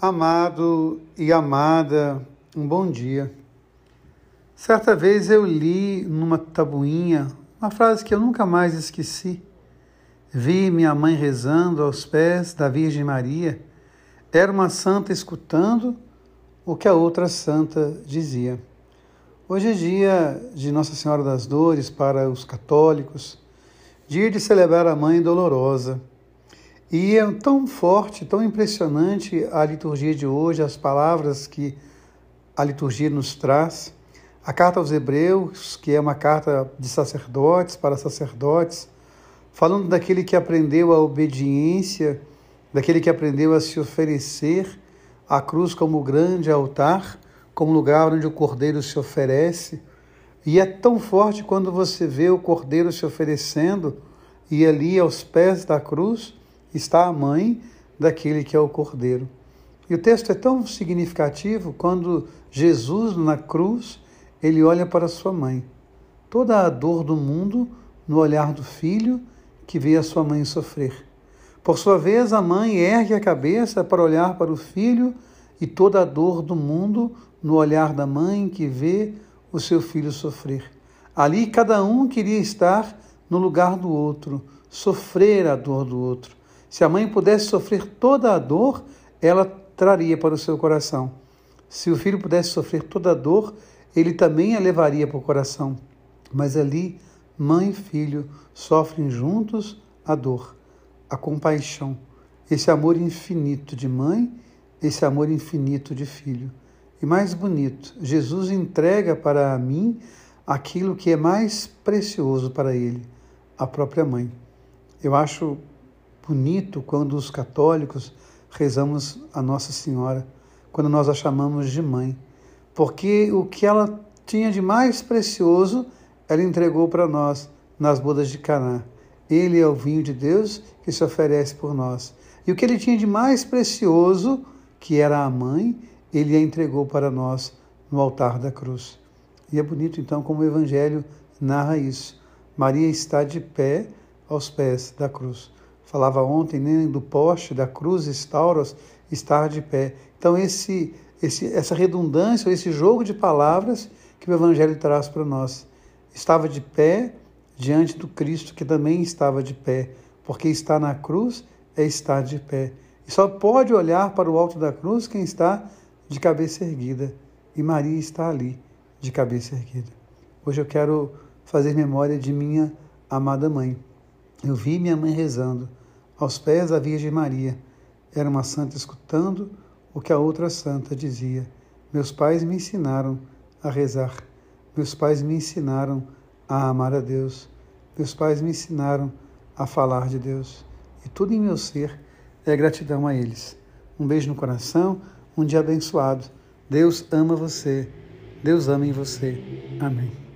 Amado e amada, um bom dia. Certa vez eu li numa tabuinha uma frase que eu nunca mais esqueci. Vi minha mãe rezando aos pés da Virgem Maria. Era uma santa escutando o que a outra santa dizia. Hoje é dia de Nossa Senhora das Dores para os católicos, dia de celebrar a Mãe Dolorosa. E é tão forte, tão impressionante a liturgia de hoje, as palavras que a liturgia nos traz. A carta aos Hebreus, que é uma carta de sacerdotes para sacerdotes, falando daquele que aprendeu a obediência, daquele que aprendeu a se oferecer à cruz como grande altar, como lugar onde o cordeiro se oferece. E é tão forte quando você vê o cordeiro se oferecendo e ali aos pés da cruz está a mãe daquele que é o Cordeiro. E o texto é tão significativo quando Jesus, na cruz, ele olha para sua mãe. Toda a dor do mundo no olhar do filho que vê a sua mãe sofrer. Por sua vez, a mãe ergue a cabeça para olhar para o filho e toda a dor do mundo no olhar da mãe que vê o seu filho sofrer. Ali, cada um queria estar no lugar do outro, sofrer a dor do outro. Se a mãe pudesse sofrer toda a dor, ela traria para o seu coração. Se o filho pudesse sofrer toda a dor, ele também a levaria para o coração. Mas ali, mãe e filho sofrem juntos a dor, a compaixão, esse amor infinito de mãe, esse amor infinito de filho. E mais bonito, Jesus entrega para mim aquilo que é mais precioso para ele, a própria mãe. Eu acho bonito quando os católicos rezamos a Nossa Senhora, quando nós a chamamos de mãe, porque o que ela tinha de mais precioso, ela entregou para nós nas bodas de Caná. Ele é o vinho de Deus que se oferece por nós. E o que ele tinha de mais precioso, que era a mãe, ele a entregou para nós no altar da cruz. E é bonito então como o evangelho narra isso. Maria está de pé aos pés da cruz falava ontem, nem do poste da cruz Stauros estar de pé. Então, esse, esse, essa redundância, esse jogo de palavras que o Evangelho traz para nós. Estava de pé diante do Cristo, que também estava de pé, porque estar na cruz é estar de pé. E só pode olhar para o alto da cruz quem está de cabeça erguida. E Maria está ali, de cabeça erguida. Hoje eu quero fazer memória de minha amada mãe. Eu vi minha mãe rezando aos pés da Virgem Maria. Era uma santa escutando o que a outra santa dizia. Meus pais me ensinaram a rezar. Meus pais me ensinaram a amar a Deus. Meus pais me ensinaram a falar de Deus. E tudo em meu ser é gratidão a eles. Um beijo no coração, um dia abençoado. Deus ama você. Deus ama em você. Amém.